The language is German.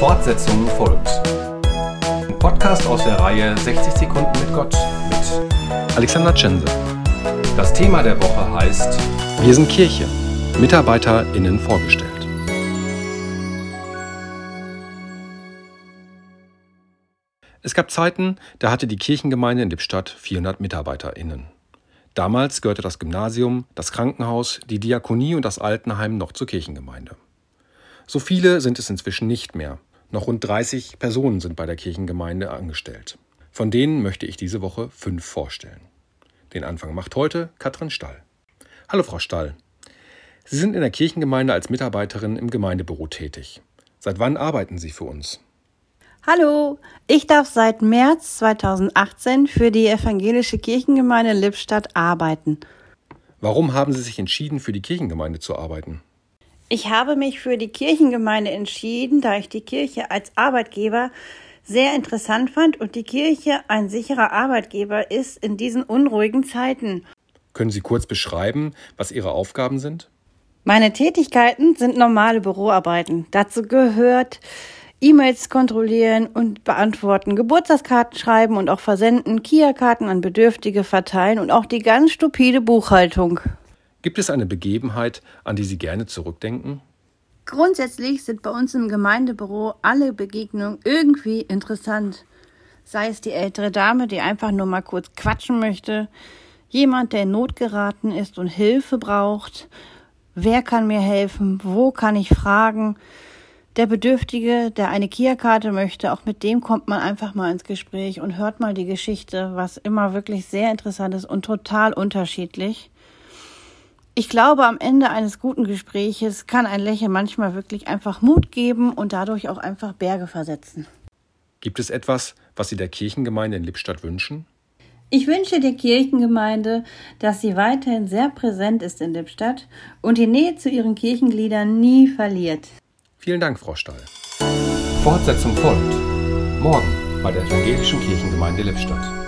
Fortsetzung folgt. Ein Podcast aus der Reihe 60 Sekunden mit Gott mit Alexander Tschense. Das Thema der Woche heißt Wir sind Kirche. MitarbeiterInnen vorgestellt. Es gab Zeiten, da hatte die Kirchengemeinde in Lippstadt 400 MitarbeiterInnen. Damals gehörte das Gymnasium, das Krankenhaus, die Diakonie und das Altenheim noch zur Kirchengemeinde. So viele sind es inzwischen nicht mehr. Noch rund 30 Personen sind bei der Kirchengemeinde angestellt. Von denen möchte ich diese Woche fünf vorstellen. Den Anfang macht heute Katrin Stall. Hallo Frau Stall. Sie sind in der Kirchengemeinde als Mitarbeiterin im Gemeindebüro tätig. Seit wann arbeiten Sie für uns? Hallo, ich darf seit März 2018 für die evangelische Kirchengemeinde Lippstadt arbeiten. Warum haben Sie sich entschieden, für die Kirchengemeinde zu arbeiten? Ich habe mich für die Kirchengemeinde entschieden, da ich die Kirche als Arbeitgeber sehr interessant fand und die Kirche ein sicherer Arbeitgeber ist in diesen unruhigen Zeiten. Können Sie kurz beschreiben, was Ihre Aufgaben sind? Meine Tätigkeiten sind normale Büroarbeiten. Dazu gehört E-Mails kontrollieren und beantworten, Geburtstagskarten schreiben und auch versenden, Kia-Karten an Bedürftige verteilen und auch die ganz stupide Buchhaltung. Gibt es eine Begebenheit, an die Sie gerne zurückdenken? Grundsätzlich sind bei uns im Gemeindebüro alle Begegnungen irgendwie interessant. Sei es die ältere Dame, die einfach nur mal kurz quatschen möchte, jemand, der in Not geraten ist und Hilfe braucht, wer kann mir helfen, wo kann ich fragen, der Bedürftige, der eine Kia-Karte möchte, auch mit dem kommt man einfach mal ins Gespräch und hört mal die Geschichte, was immer wirklich sehr interessant ist und total unterschiedlich. Ich glaube, am Ende eines guten Gespräches kann ein Lächeln manchmal wirklich einfach Mut geben und dadurch auch einfach Berge versetzen. Gibt es etwas, was Sie der Kirchengemeinde in Lippstadt wünschen? Ich wünsche der Kirchengemeinde, dass sie weiterhin sehr präsent ist in Lippstadt und die Nähe zu ihren Kirchengliedern nie verliert. Vielen Dank, Frau Stall. Fortsetzung folgt. Morgen bei der Evangelischen Kirchengemeinde Lippstadt.